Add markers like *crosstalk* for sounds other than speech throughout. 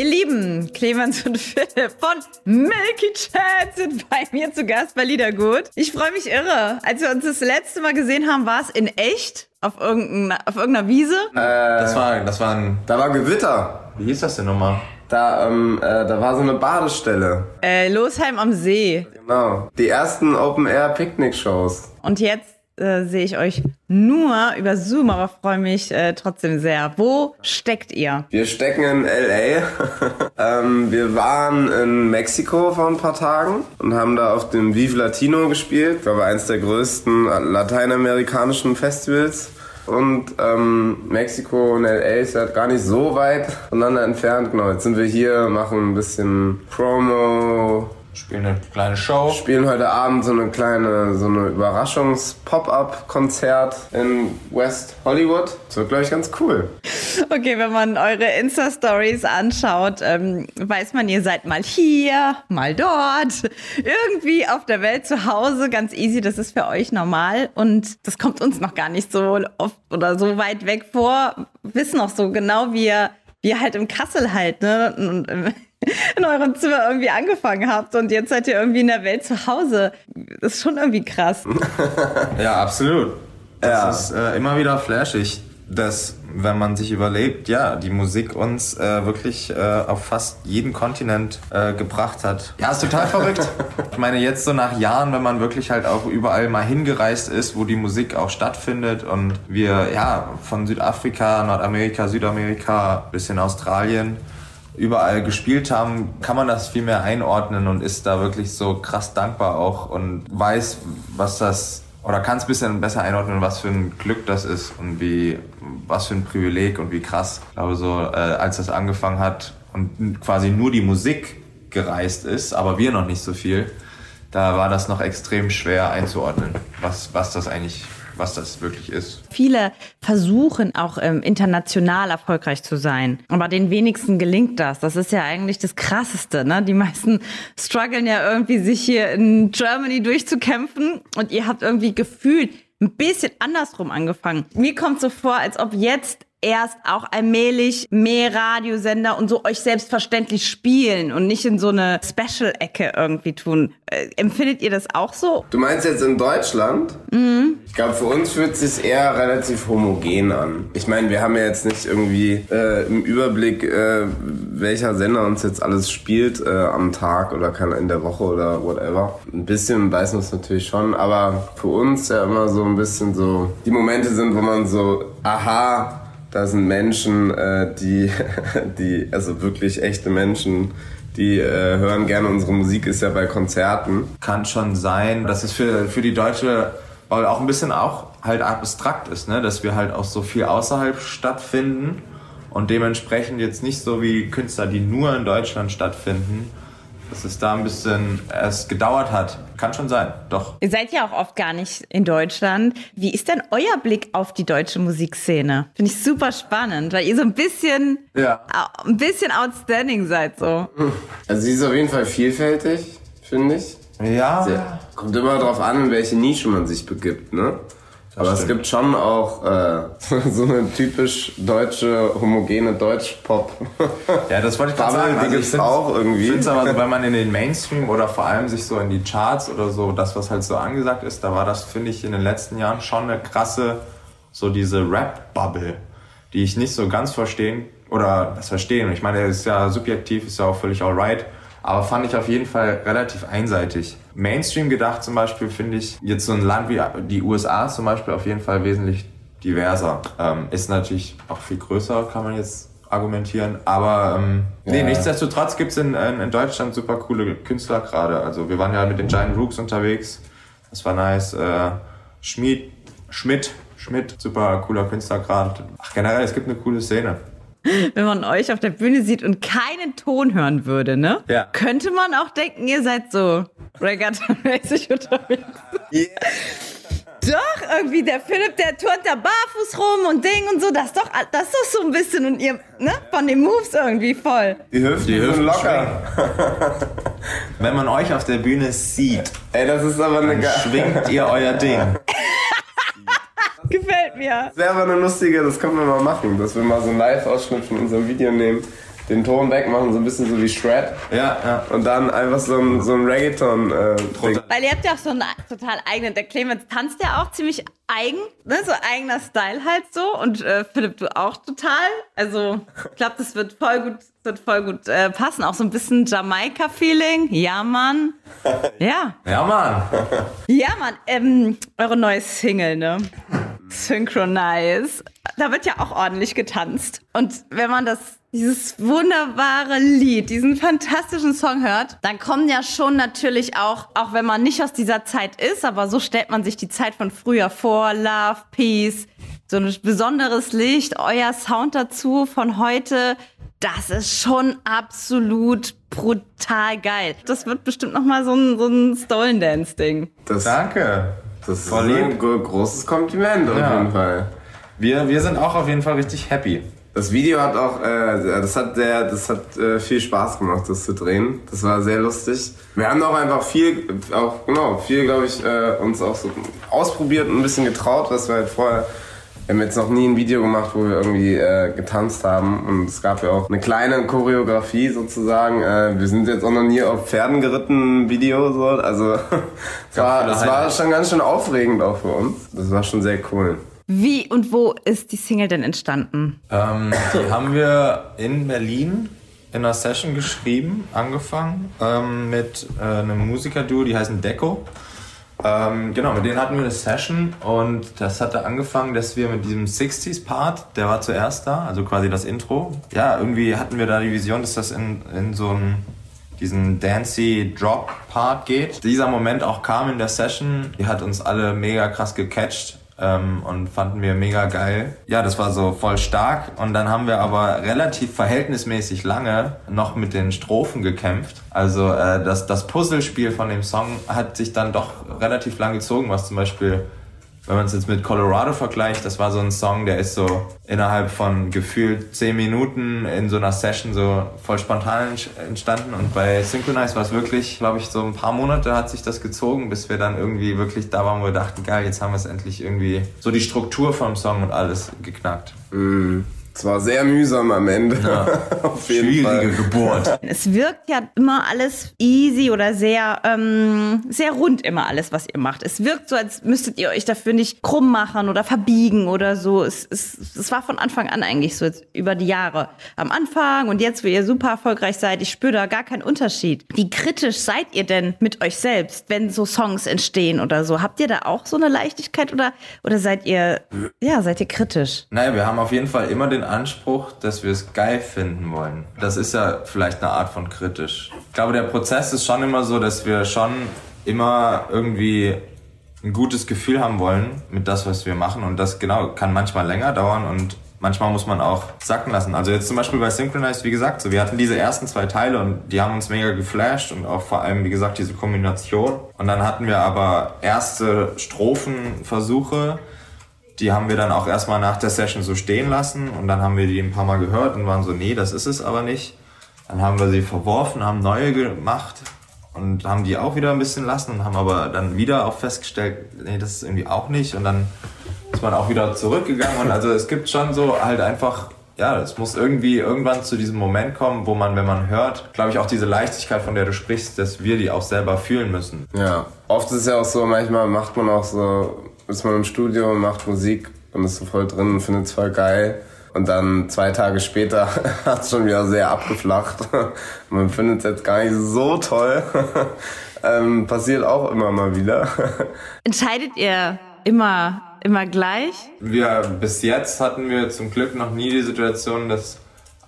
Ihr Lieben, Clemens und Philipp von Milky Chat sind bei mir zu Gast bei Liedergut. Ich freue mich irre. Als wir uns das letzte Mal gesehen haben, war es in echt auf, irgendeiner, auf irgendeiner Wiese. Das war, das war ein, Da war Gewitter. wie hieß das denn nochmal? Da, ähm, äh, da war so eine Badestelle. Äh, Losheim am See. Genau. Die ersten Open-Air-Picknick-Shows. Und jetzt äh, sehe ich euch nur über Zoom, aber freue mich äh, trotzdem sehr. Wo steckt ihr? Wir stecken in L.A. *laughs* ähm, wir waren in Mexiko vor ein paar Tagen und haben da auf dem Vive Latino gespielt. Ich glaube, eins der größten lateinamerikanischen Festivals. Und ähm, Mexiko und L.A. ist halt gar nicht so weit voneinander entfernt. Genau, jetzt sind wir hier, machen ein bisschen Promo, Spielen eine kleine Show. spielen heute Abend so eine kleine, so eine Überraschungs-Pop-Up-Konzert in West Hollywood. Das wird, glaube ich, ganz cool. Okay, wenn man eure Insta-Stories anschaut, ähm, weiß man, ihr seid mal hier, mal dort, irgendwie auf der Welt zu Hause, ganz easy, das ist für euch normal und das kommt uns noch gar nicht so oft oder so weit weg vor. Wissen auch so genau, wie ihr, wie ihr halt im Kassel halt, ne? Und, ähm, *laughs* in eurem Zimmer irgendwie angefangen habt und jetzt seid ihr irgendwie in der Welt zu Hause. Das ist schon irgendwie krass. *laughs* Ja, absolut. Das Ja. ist äh, immer wieder flashig, dass, wenn man sich überlegt, ja, die Musik uns äh, wirklich äh, auf fast jeden Kontinent äh, gebracht hat. Ja, ist total verrückt. *laughs* Ich meine, jetzt so nach Jahren, wenn man wirklich halt auch überall mal hingereist ist, wo die Musik auch stattfindet und wir, ja, von Südafrika, Nordamerika, Südamerika bis in Australien überall gespielt haben, kann man das viel mehr einordnen und ist da wirklich so krass dankbar auch und weiß, was das oder kann es ein bisschen besser einordnen, was für ein Glück das ist und wie was für ein Privileg und wie krass. Ich glaube so, äh, als das angefangen hat und quasi nur die Musik gereist ist, aber wir noch nicht so viel, da war das noch extrem schwer einzuordnen, was was das eigentlich, was das wirklich ist. Viele versuchen auch ähm, international erfolgreich zu sein, aber den wenigsten gelingt das. Das ist ja eigentlich das Krasseste. Ne? Die meisten strugglen ja irgendwie, sich hier in Germany durchzukämpfen und ihr habt irgendwie gefühlt ein bisschen andersrum angefangen. Mir kommt so vor, als ob jetzt erst auch allmählich mehr Radiosender und so euch selbstverständlich spielen und nicht in so eine Special-Ecke irgendwie tun. Äh, empfindet ihr das auch so? Du meinst jetzt in Deutschland? Ich glaube, für uns fühlt es sich eher relativ homogen an. Ich meine, wir haben ja jetzt nicht irgendwie äh, im Überblick, äh, welcher Sender uns jetzt alles spielt äh, am Tag oder kann in der Woche oder whatever. Ein bisschen weiß man es natürlich schon, aber für uns ja immer so ein bisschen so, die Momente sind, wo man so, aha, da sind Menschen, äh, die, *laughs* die, also wirklich echte Menschen, die äh, hören gerne unsere Musik, ist ja bei Konzerten. kann schon sein, dass es für, für die Deutsche weil auch ein bisschen auch halt abstrakt ist, ne? dass wir halt auch so viel außerhalb stattfinden und dementsprechend jetzt nicht so wie Künstler, die nur in Deutschland stattfinden, dass es da ein bisschen erst gedauert hat. Kann schon sein, doch. Ihr seid ja auch oft gar nicht in Deutschland. Wie ist denn euer Blick auf die deutsche Musikszene? Finde ich super spannend, weil ihr so ein bisschen, Ja. ein bisschen outstanding seid so. Also sie ist auf jeden Fall vielfältig, finde ich. Ja, Sehr. Kommt immer darauf an, in welche Nische man sich begibt, ne? Aber es stimmt. gibt schon auch äh, *laughs* so eine typisch deutsche, homogene Deutsch-Pop. ja, das wollte ich gerade sagen. die Also gibt's auch irgendwie. Ich finde es aber so, *laughs* wenn man in den Mainstream oder vor allem sich so in die Charts oder so, das, was halt so angesagt ist, da war das, finde ich, in den letzten Jahren schon eine krasse, so diese Rap-Bubble, die ich nicht so ganz verstehen, oder das verstehen, ich meine, das ist ja subjektiv, ist ja auch völlig alright, aber fand ich auf jeden Fall relativ einseitig. Mainstream gedacht zum Beispiel finde ich jetzt so ein Land wie die USA zum Beispiel auf jeden Fall wesentlich diverser. Ähm, ist natürlich auch viel größer, kann man jetzt argumentieren. Aber ähm, nee, Ja. nichtsdestotrotz gibt's in, in, in Deutschland super coole Künstler gerade. Also wir waren ja mit den Giant Rooks unterwegs. Das war nice. Äh, Schmied, Schmidt, Schmidt, super cooler Künstler gerade. Ach, generell, es gibt eine coole Szene. *laughs* Wenn man euch auf der Bühne sieht und keinen Ton hören würde, ne? Ja. Könnte man auch denken, ihr seid so Regatta-mäßig *laughs* unterwegs. Doch, irgendwie der Philipp, der turnt da barfuß rum und Ding und so. Das ist doch, das ist doch so ein bisschen und ihr, ne, von den Moves irgendwie voll. Die Hüften, Die sind Hüften locker. *laughs* Wenn man euch auf der Bühne sieht, Ey, das ist aber eine schwingt ihr euer Ding. Gefällt mir. Das wäre aber eine lustige, das können wir mal machen, dass wir mal so einen Live-Ausschnitt von unserem Video nehmen, den Ton wegmachen, so ein bisschen so wie Shred. Ja, ja. Und dann einfach so ein, so ein Reggaeton. Äh, Ding. Weil ihr habt ja auch so einen total eigenen, der Clemens tanzt ja auch ziemlich eigen, ne, so eigener Style halt so und äh, Philipp, du auch total. Also, ich glaube, das wird voll gut, wird voll gut äh, passen. Auch so ein bisschen Jamaika-Feeling. Ja, Mann. *laughs* Ja. Ja, Mann. Ja, Mann, ähm, eure neue Single, ne? Synchronize. Da wird ja auch ordentlich getanzt. Und wenn man das, dieses wunderbare Lied, diesen fantastischen Song hört, dann kommen ja schon natürlich auch, auch wenn man nicht aus dieser Zeit ist, aber so stellt man sich die Zeit von früher vor, Love, Peace, so ein besonderes Licht, euer Sound dazu von heute. Das ist schon absolut brutal geil. Das wird bestimmt noch mal so ein, so ein Stolen Dance Ding. Das, Danke. Das ist ein großes Kompliment auf Ja. jeden Fall. Wir, wir sind auch auf jeden Fall richtig happy. Das Video hat auch, äh, das hat sehr, das hat äh, viel Spaß gemacht, das zu drehen. Das war sehr lustig. Wir haben auch einfach viel, auch genau, viel, glaube ich, äh, uns auch so ausprobiert und ein bisschen getraut, was wir halt vorher. Wir haben jetzt noch nie ein Video gemacht, wo wir irgendwie äh, getanzt haben. Und es gab ja auch eine kleine Choreografie sozusagen. Äh, wir sind jetzt auch noch nie auf Pferden geritten, Video so. Also *laughs* es war, es war schon ganz schön aufregend auch für uns. Das war schon sehr cool. Wie und wo ist die Single denn entstanden? Ähm, die haben wir in Berlin in einer Session geschrieben, angefangen ähm, mit äh, einem Musikerduo, die heißen Deco. Ähm, genau, mit denen hatten wir eine Session und das hatte angefangen, dass wir mit diesem 60s-Part, der war zuerst da, also quasi das Intro. Ja, irgendwie hatten wir da die Vision, dass das in, in so einen, diesen dancey Drop-Part geht. Dieser Moment auch kam in der Session, die hat uns alle mega krass gecatcht ähm, und fanden wir mega geil. Ja, das war so voll stark und dann haben wir aber relativ verhältnismäßig lange noch mit den Strophen gekämpft. Also äh, das, das Puzzlespiel von dem Song hat sich dann doch relativ lang gezogen, was zum Beispiel wenn man es jetzt mit Colorado vergleicht, das war so ein Song, der ist so innerhalb von gefühlt 10 Minuten in so einer Session so voll spontan ent- entstanden. Und bei Synchronize war es wirklich, glaube ich, so ein paar Monate hat sich das gezogen, bis wir dann irgendwie wirklich da waren, wo wir dachten, geil, jetzt haben wir es endlich irgendwie so die Struktur vom Song und alles geknackt. Es war sehr mühsam am Ende. *laughs* Auf jeden Fall. Schwierige Geburt. Es wirkt ja immer alles easy oder sehr, ähm, sehr rund immer alles, was ihr macht. Es wirkt so, als müsstet ihr euch dafür nicht krumm machen oder verbiegen oder so. Es, es, es war von Anfang an eigentlich so, jetzt über die Jahre. Am Anfang und jetzt, wo ihr super erfolgreich seid, ich spüre da gar keinen Unterschied. Wie kritisch seid ihr denn mit euch selbst, wenn so Songs entstehen oder so? Habt ihr da auch so eine Leichtigkeit oder, oder seid ihr, ja, seid ihr kritisch? Naja, wir haben auf jeden Fall immer den Anspruch, dass wir es geil finden wollen. Das ist ja vielleicht eine Art von kritisch. Ich glaube, der Prozess ist schon immer so, dass wir schon immer irgendwie ein gutes Gefühl haben wollen mit das, was wir machen. Und das genau kann manchmal länger dauern und manchmal muss man auch sacken lassen. Also jetzt zum Beispiel bei Synchronized, wie gesagt, so wir hatten diese ersten zwei Teile und die haben uns mega geflasht und auch vor allem, wie gesagt, diese Kombination. Und dann hatten wir aber erste Strophenversuche, die haben wir dann auch erstmal nach der Session so stehen lassen und dann haben wir die ein paar Mal gehört und waren so, nee, das ist es aber nicht. Dann haben wir sie verworfen, haben neue gemacht und haben die auch wieder ein bisschen lassen und haben aber dann wieder auch festgestellt, nee, das ist irgendwie auch nicht und dann ist man auch wieder zurückgegangen und also es gibt schon so halt einfach, ja, es muss irgendwie irgendwann zu diesem Moment kommen, wo man, wenn man hört, glaube ich auch diese Leichtigkeit, von der du sprichst, dass wir die auch selber fühlen müssen. Ja, oft ist es ja auch so, manchmal macht man auch so, ist man im Studio und macht Musik und ist so voll drin und findet es voll geil. Und dann zwei Tage später *laughs* hat es schon wieder sehr abgeflacht. *laughs* Man findet es jetzt gar nicht so toll. *laughs* ähm, passiert auch immer mal wieder. Entscheidet ihr immer, immer gleich? Wir, bis jetzt hatten wir zum Glück noch nie die Situation, dass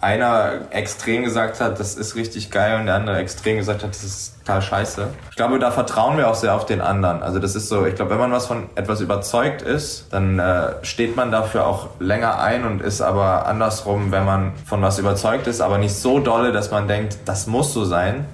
einer extrem gesagt hat, das ist richtig geil und der andere extrem gesagt hat, das ist total scheiße. Ich glaube, da vertrauen wir auch sehr auf den anderen. Also das ist so, ich glaube, wenn man was von etwas überzeugt ist, dann äh, steht man dafür auch länger ein und ist aber andersrum, wenn man von was überzeugt ist, aber nicht so dolle, dass man denkt, das muss so sein,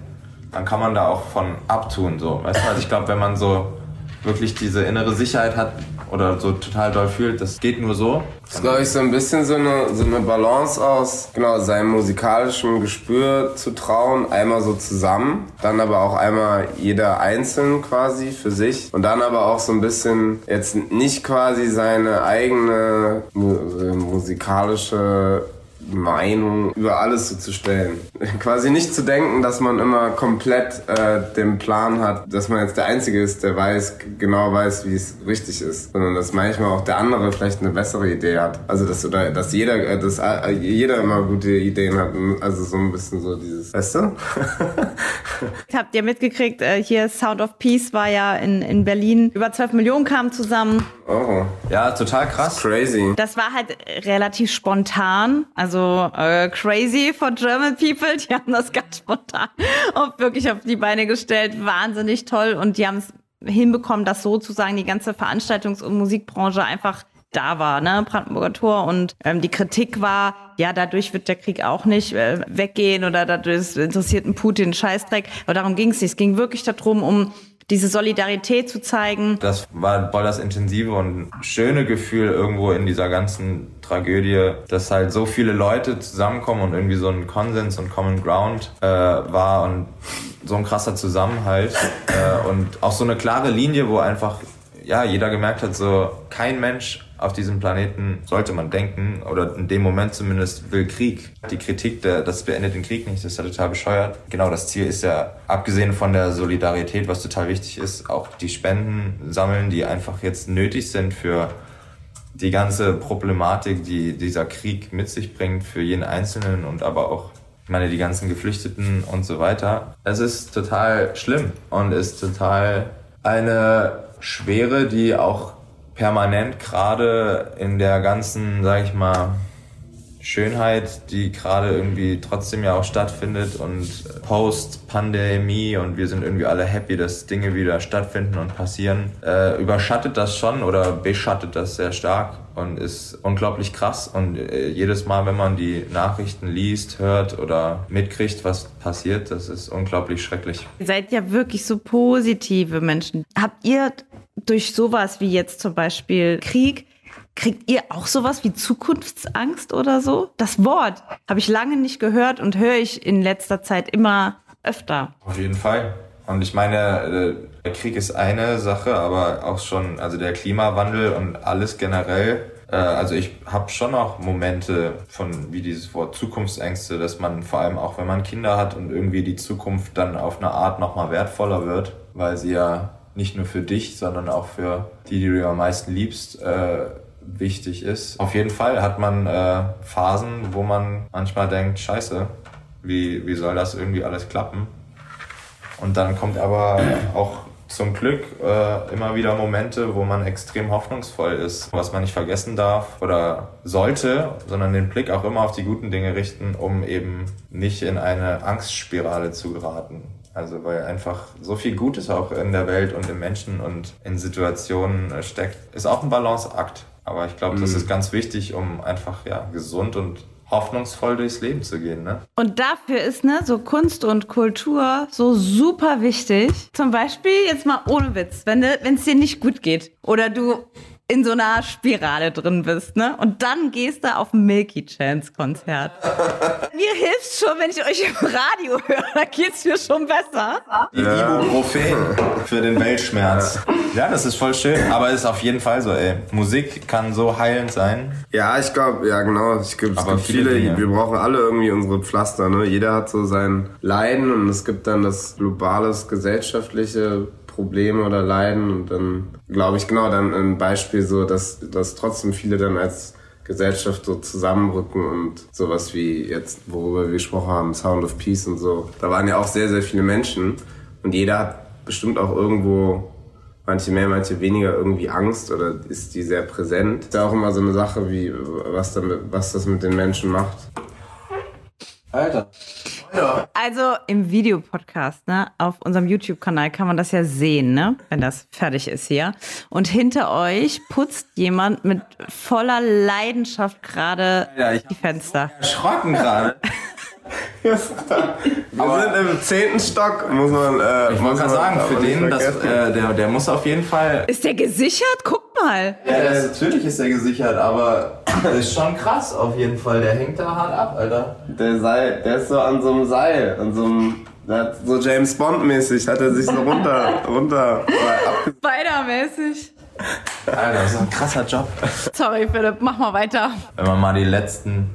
dann kann man da auch von abtun. So. Weißt du? Also ich glaube, wenn man so wirklich diese innere Sicherheit hat oder so total doll fühlt, das geht nur so. Das ist, glaube ich, so ein bisschen so eine, so eine Balance aus, genau, seinem musikalischen Gespür zu trauen, einmal so zusammen, dann aber auch einmal jeder einzeln quasi für sich und dann aber auch so ein bisschen jetzt nicht quasi seine eigene mu musikalische Meinung über alles so zu stellen. *laughs* Quasi nicht zu denken, dass man immer komplett äh, den Plan hat, dass man jetzt der Einzige ist, der weiß, genau weiß, wie es richtig ist, sondern dass manchmal auch der andere vielleicht eine bessere Idee hat. Also dass oder dass jeder, äh, dass äh, jeder immer gute Ideen hat. Also so ein bisschen so dieses, weißt du? *laughs* Habt ihr mitgekriegt, äh, hier Sound of Peace war ja in, in Berlin. Über 12 Millionen kamen zusammen. Oh. Ja, total krass. Crazy. Das war halt relativ spontan. Also äh, crazy for German people. Die haben das ganz spontan auf, wirklich auf die Beine gestellt. Wahnsinnig toll. Und die haben es hinbekommen, dass sozusagen die ganze Veranstaltungs- und Musikbranche einfach da war, ne, Brandenburger Tor. Und ähm, die Kritik war, ja, dadurch wird der Krieg auch nicht äh, weggehen oder dadurch interessiert ein Putin Scheißdreck. Aber darum ging es nicht. Es ging wirklich darum, um diese Solidarität zu zeigen. Das war voll das intensive und schöne Gefühl irgendwo in dieser ganzen Tragödie, dass halt so viele Leute zusammenkommen und irgendwie so ein Konsens und Common Ground äh, war und so ein krasser Zusammenhalt äh, und auch so eine klare Linie, wo einfach ja jeder gemerkt hat, so kein Mensch auf diesem Planeten sollte man denken, oder in dem Moment zumindest will Krieg. Die Kritik, der, das beendet den Krieg nicht, das ist ja total bescheuert. Genau, das Ziel ist ja, abgesehen von der Solidarität, was total wichtig ist, auch die Spenden sammeln, die einfach jetzt nötig sind für die ganze Problematik, die dieser Krieg mit sich bringt, für jeden Einzelnen und aber auch ich meine, die ganzen Geflüchteten und so weiter. Es ist total schlimm und ist total eine Schwere, die auch permanent gerade in der ganzen, sag ich mal, Schönheit, die gerade irgendwie trotzdem ja auch stattfindet und Post-Pandemie und wir sind irgendwie alle happy, dass Dinge wieder stattfinden und passieren, äh, überschattet das schon oder beschattet das sehr stark und ist unglaublich krass und äh, jedes Mal, wenn man die Nachrichten liest, hört oder mitkriegt, was passiert, das ist unglaublich schrecklich. Ihr seid ja wirklich so positive Menschen. Habt ihr durch sowas wie jetzt zum Beispiel Krieg, kriegt ihr auch sowas wie Zukunftsangst oder so? Das Wort habe ich lange nicht gehört und höre ich in letzter Zeit immer öfter. Auf jeden Fall. Und ich meine, äh, der Krieg ist eine Sache, aber auch schon, also der Klimawandel und alles generell. Äh, also ich habe schon auch Momente von, wie dieses Wort Zukunftsängste, dass man vor allem auch, wenn man Kinder hat und irgendwie die Zukunft dann auf eine Art nochmal wertvoller wird, weil sie ja nicht nur für dich, sondern auch für die, die du am meisten liebst, äh, wichtig ist. Auf jeden Fall hat man äh, Phasen, wo man manchmal denkt, scheiße, wie, wie soll das irgendwie alles klappen? Und dann kommt aber auch zum Glück äh, immer wieder Momente, wo man extrem hoffnungsvoll ist, was man nicht vergessen darf oder sollte, sondern den Blick auch immer auf die guten Dinge richten, um eben nicht in eine Angstspirale zu geraten. Also weil einfach so viel Gutes auch in der Welt und im Menschen und in Situationen steckt. Ist auch ein Balanceakt. Aber ich glaube, das Mhm. ist ganz wichtig, um einfach ja gesund und hoffnungsvoll durchs Leben zu gehen. Ne? Und dafür ist ne, so Kunst und Kultur so super wichtig. Zum Beispiel, jetzt mal ohne Witz, wenn es dir nicht gut geht oder du in so einer Spirale drin bist, ne? Und dann gehst du auf ein Milky Chance Konzert. *laughs* Mir hilft schon, wenn ich euch im Radio höre, da geht's mir schon besser. Die Ibuprofen für den Weltschmerz. Ja, das ist voll schön. Aber ist auf jeden Fall so, ey. Musik kann so heilend sein. Ja, ich glaube, ja genau. Ich glaub, es Aber gibt viele viele, wir brauchen alle irgendwie unsere Pflaster. Ne? Jeder hat so sein Leiden und es gibt dann das globales gesellschaftliche Problem oder Leiden und dann glaube ich genau dann ein Beispiel so, dass, dass trotzdem viele dann als Gesellschaft so zusammenrücken und sowas wie jetzt, worüber wir gesprochen haben, Sound of Peace und so. Da waren ja auch sehr, sehr viele Menschen und jeder hat bestimmt auch irgendwo manche mehr, manche weniger irgendwie Angst oder ist die sehr präsent. Ist ja auch immer so eine Sache, wie was, damit, was das mit den Menschen macht. Alter. Also im Videopodcast, ne, auf unserem YouTube-Kanal kann man das ja sehen, ne, wenn das fertig ist hier. Und hinter euch putzt jemand mit voller Leidenschaft gerade Ja, die Fenster. Erschrocken gerade. *laughs* Wir sind im zehnten Stock, muss man. Äh, Ich muss wollte gerade sagen, für den, das, äh, der, der muss auf jeden Fall. Ist der gesichert? Guck mal. Ja, das, natürlich ist er gesichert, aber das ist schon krass auf jeden Fall. Der hängt da hart ab, Alter. Der Seil, der ist so an so einem Seil, an so einem. Der so James Bond-mäßig, hat er sich so runter, *laughs* runter. abge- Spider-mäßig. Alter, das ist ein krasser Job. Sorry, Philipp, mach mal weiter. Wenn man mal die letzten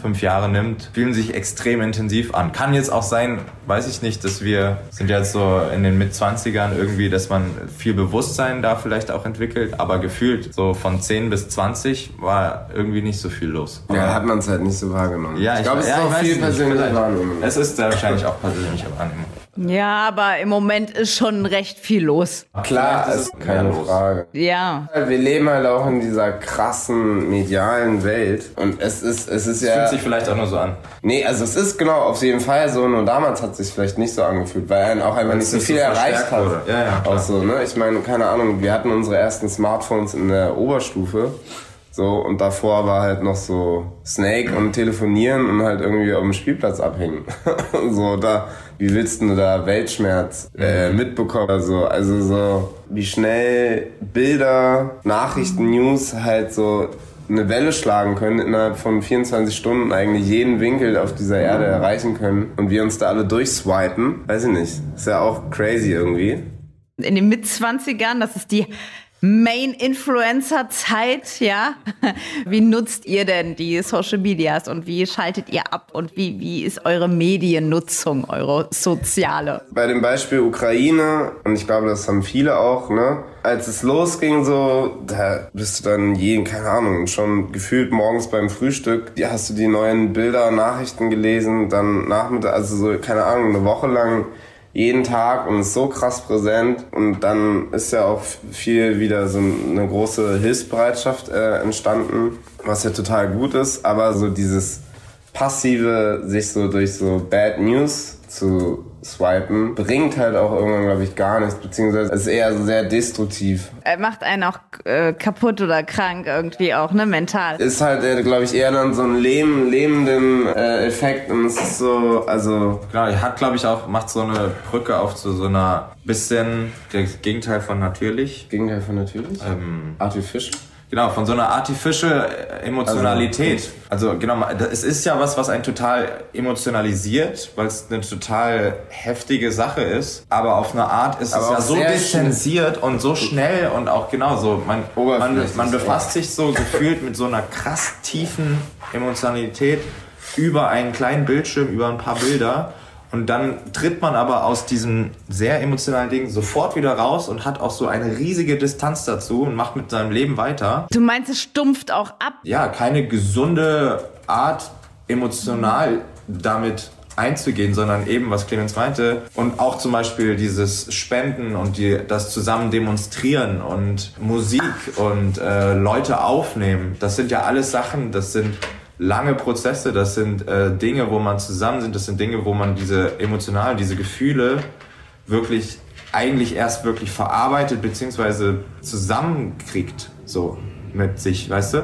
fünf Jahre nimmt, fühlen sich extrem intensiv an. Kann jetzt auch sein, weiß ich nicht, dass wir sind jetzt so in den Mitzwanzigern irgendwie, dass man viel Bewusstsein da vielleicht auch entwickelt, aber gefühlt so von 10 bis 20 war irgendwie nicht so viel los. Ja, hat man es halt nicht so wahrgenommen. Ja, ich glaube, es ist ja, auch ich weiß viel persönliche. Wahrnehmung. Es ist wahrscheinlich auch persönliche Wahrnehmung. Ja, aber im Moment ist schon recht viel los. Klar, ist keine. Frage. Ja. Wir leben halt auch in dieser krassen medialen Welt und es ist, es ist ja. Fühlt sich vielleicht auch nur so an. Nee, also es ist genau auf jeden Fall so, nur damals hat es sich vielleicht nicht so angefühlt, weil er auch einfach nicht so nicht viel so erreicht hat. wurde. Ja, ja, klar. Auch so, ne? Ich meine, keine Ahnung, wir hatten unsere ersten Smartphones in der Oberstufe. So, und davor war halt noch so Snake und telefonieren und halt irgendwie auf dem Spielplatz abhängen. *laughs* so, da, wie willst du da Weltschmerz äh, mitbekommen? Also, also so, wie schnell Bilder, Nachrichten, News halt so eine Welle schlagen können, innerhalb von 24 Stunden eigentlich jeden Winkel auf dieser Erde erreichen können und wir uns da alle durchswipen. Weiß ich nicht. Ist ja auch crazy irgendwie. In den Mitzwanzigern, das ist die Main-Influencer-Zeit, ja. *laughs* Wie nutzt ihr denn die Social Medias und wie schaltet ihr ab und wie, wie ist eure Mediennutzung, eure soziale? Bei dem Beispiel Ukraine, und ich glaube, das haben viele auch, ne? Als es losging, so, da bist du dann jeden, keine Ahnung, schon gefühlt morgens beim Frühstück, die hast du die neuen Bilder, Nachrichten gelesen, dann Nachmittag, also so, keine Ahnung, eine Woche lang jeden Tag und ist so krass präsent. Und dann ist ja auch viel wieder so eine große Hilfsbereitschaft äh, entstanden, was ja total gut ist, aber so dieses passive, sich so durch so Bad News zu swipen, bringt halt auch irgendwann, glaube ich, gar nichts, beziehungsweise es ist eher so sehr destruktiv. Er macht einen auch äh, kaputt oder krank irgendwie auch, ne, mental. Ist halt, äh, glaube ich, eher dann so ein lehm, lähmenden äh, Effekt und es ist so, also er hat, glaube ich, auch, macht so eine Brücke auf zu so einer bisschen das Gegenteil von natürlich. Gegenteil von natürlich. Ähm, Artificial. Genau, von so einer artificial Emotionalität. Also, genau, es ist ja was, was einen total emotionalisiert, weil es eine total heftige Sache ist. Aber auf eine Art ist Aber es ja so distanziert und so schnell und auch genau so. Man, man, man befasst sich so gefühlt mit so einer krass tiefen Emotionalität über einen kleinen Bildschirm, über ein paar Bilder. Und dann tritt man aber aus diesem sehr emotionalen Ding sofort wieder raus und hat auch so eine riesige Distanz dazu und macht mit seinem Leben weiter Du meinst, es stumpft auch ab? ja, keine gesunde Art, emotional damit einzugehen, sondern eben, was Clemens meinte, und auch zum Beispiel dieses Spenden und die, das zusammen demonstrieren und Musik und äh, Leute aufnehmen, das sind ja alles Sachen, das sind lange Prozesse, das sind äh, Dinge, wo man zusammen sind, das sind Dinge, wo man diese emotionalen, diese Gefühle wirklich eigentlich erst wirklich verarbeitet beziehungsweise zusammenkriegt, so mit sich, weißt du?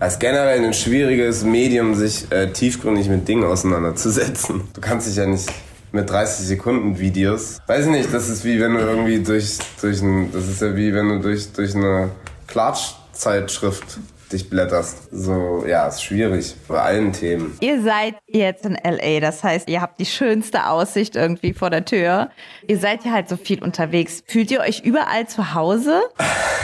Ist generell ein schwieriges Medium, sich äh, tiefgründig mit Dingen auseinanderzusetzen. Du kannst dich ja nicht mit 30 Sekunden Videos. Weiß ich nicht, das ist wie wenn du irgendwie durch, durch ein, das ist ja wie wenn du durch, durch eine Klatschzeitschrift dich blätterst. So, ja, ist schwierig bei allen Themen. Ihr seid jetzt in LA, das heißt, ihr habt die schönste Aussicht irgendwie vor der Tür. Ihr seid ja halt so viel unterwegs. Fühlt ihr euch überall zu Hause?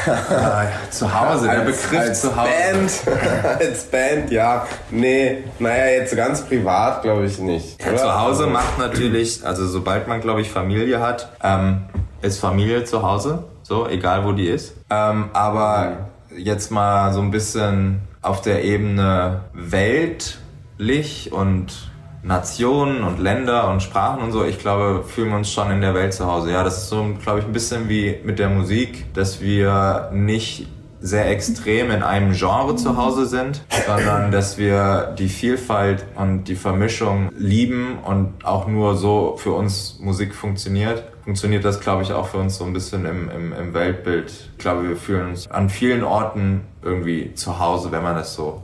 *laughs* Zu Hause, der Begriff als zu Hause. Band, *laughs* als Band, ja. Nee, naja, jetzt ganz privat glaube ich nicht. Ja, zu Hause macht natürlich, also sobald man, glaube ich, Familie hat, ähm, ist Familie zu Hause, so, egal wo die ist. Ähm, aber jetzt mal so ein bisschen auf der Ebene weltlich und Nationen und Länder und Sprachen und so, ich glaube, fühlen wir uns schon in der Welt zu Hause. Ja, das ist so, glaube ich, ein bisschen wie mit der Musik, dass wir nicht sehr extrem in einem Genre zu Hause sind, sondern dass wir die Vielfalt und die Vermischung lieben und auch nur so für uns Musik funktioniert. Funktioniert das, glaube ich, auch für uns so ein bisschen im, im, im Weltbild. Ich glaube, wir fühlen uns an vielen Orten irgendwie zu Hause, wenn man das so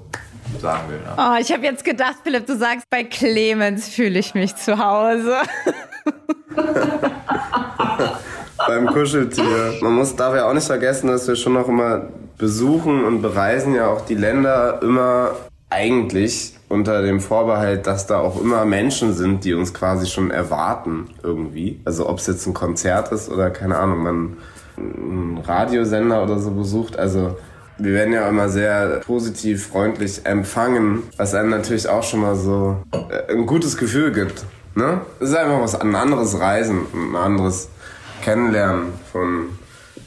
sagen will. Ne? Oh, ich habe jetzt gedacht, Philipp, du sagst, bei Clemens fühle ich mich zu Hause. *laughs* Beim Kuscheltier. Man muss darf ja auch nicht vergessen, dass wir schon noch immer besuchen und bereisen ja auch die Länder immer eigentlich unter dem Vorbehalt, dass da auch immer Menschen sind, die uns quasi schon erwarten irgendwie. Also ob es jetzt ein Konzert ist oder keine Ahnung, man einen Radiosender oder so besucht. Also wir werden ja immer sehr positiv, freundlich empfangen, was einem natürlich auch schon mal so äh, ein gutes Gefühl gibt. Ne? Es ist einfach was, ein anderes Reisen, ein anderes Kennenlernen von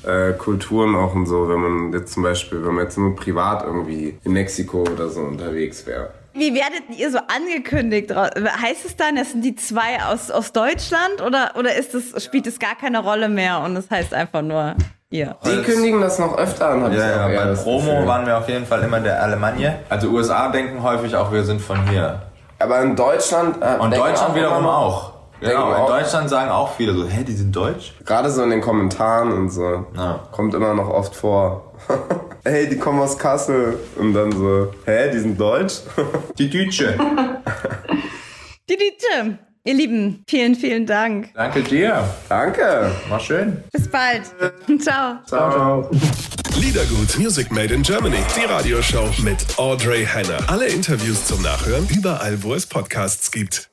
äh, Kulturen auch und so, wenn man jetzt zum Beispiel, wenn man jetzt nur privat irgendwie in Mexiko oder so unterwegs wäre. Wie werdet ihr so angekündigt? Heißt es dann, es sind die zwei aus, aus Deutschland oder, oder ist das, spielt es gar keine Rolle mehr und es heißt einfach nur ihr? Die kündigen das noch öfter an, hab Ja, ja, bei das Promo Gefühl. waren wir auf jeden Fall immer der Alemannia. Also USA denken häufig auch, wir sind von hier. Aber in Deutschland. Äh, Und Deutschland auch wiederum auch. Genau, in auch. Deutschland sagen auch viele so, hä, die sind deutsch? Gerade so in den Kommentaren und so. Ja. Kommt immer noch oft vor. *laughs* hey, die kommen aus Kassel. Und dann so, hä, die sind deutsch? *laughs* Die Deutsche. *laughs* Die Diete. Ihr Lieben, vielen, vielen Dank. Danke dir. Danke. War schön. Bis bald. Ciao. Ciao. Liedergut Music Made in Germany. Die Radioshow mit Audrey Henner. Alle Interviews zum Nachhören überall, wo es Podcasts gibt.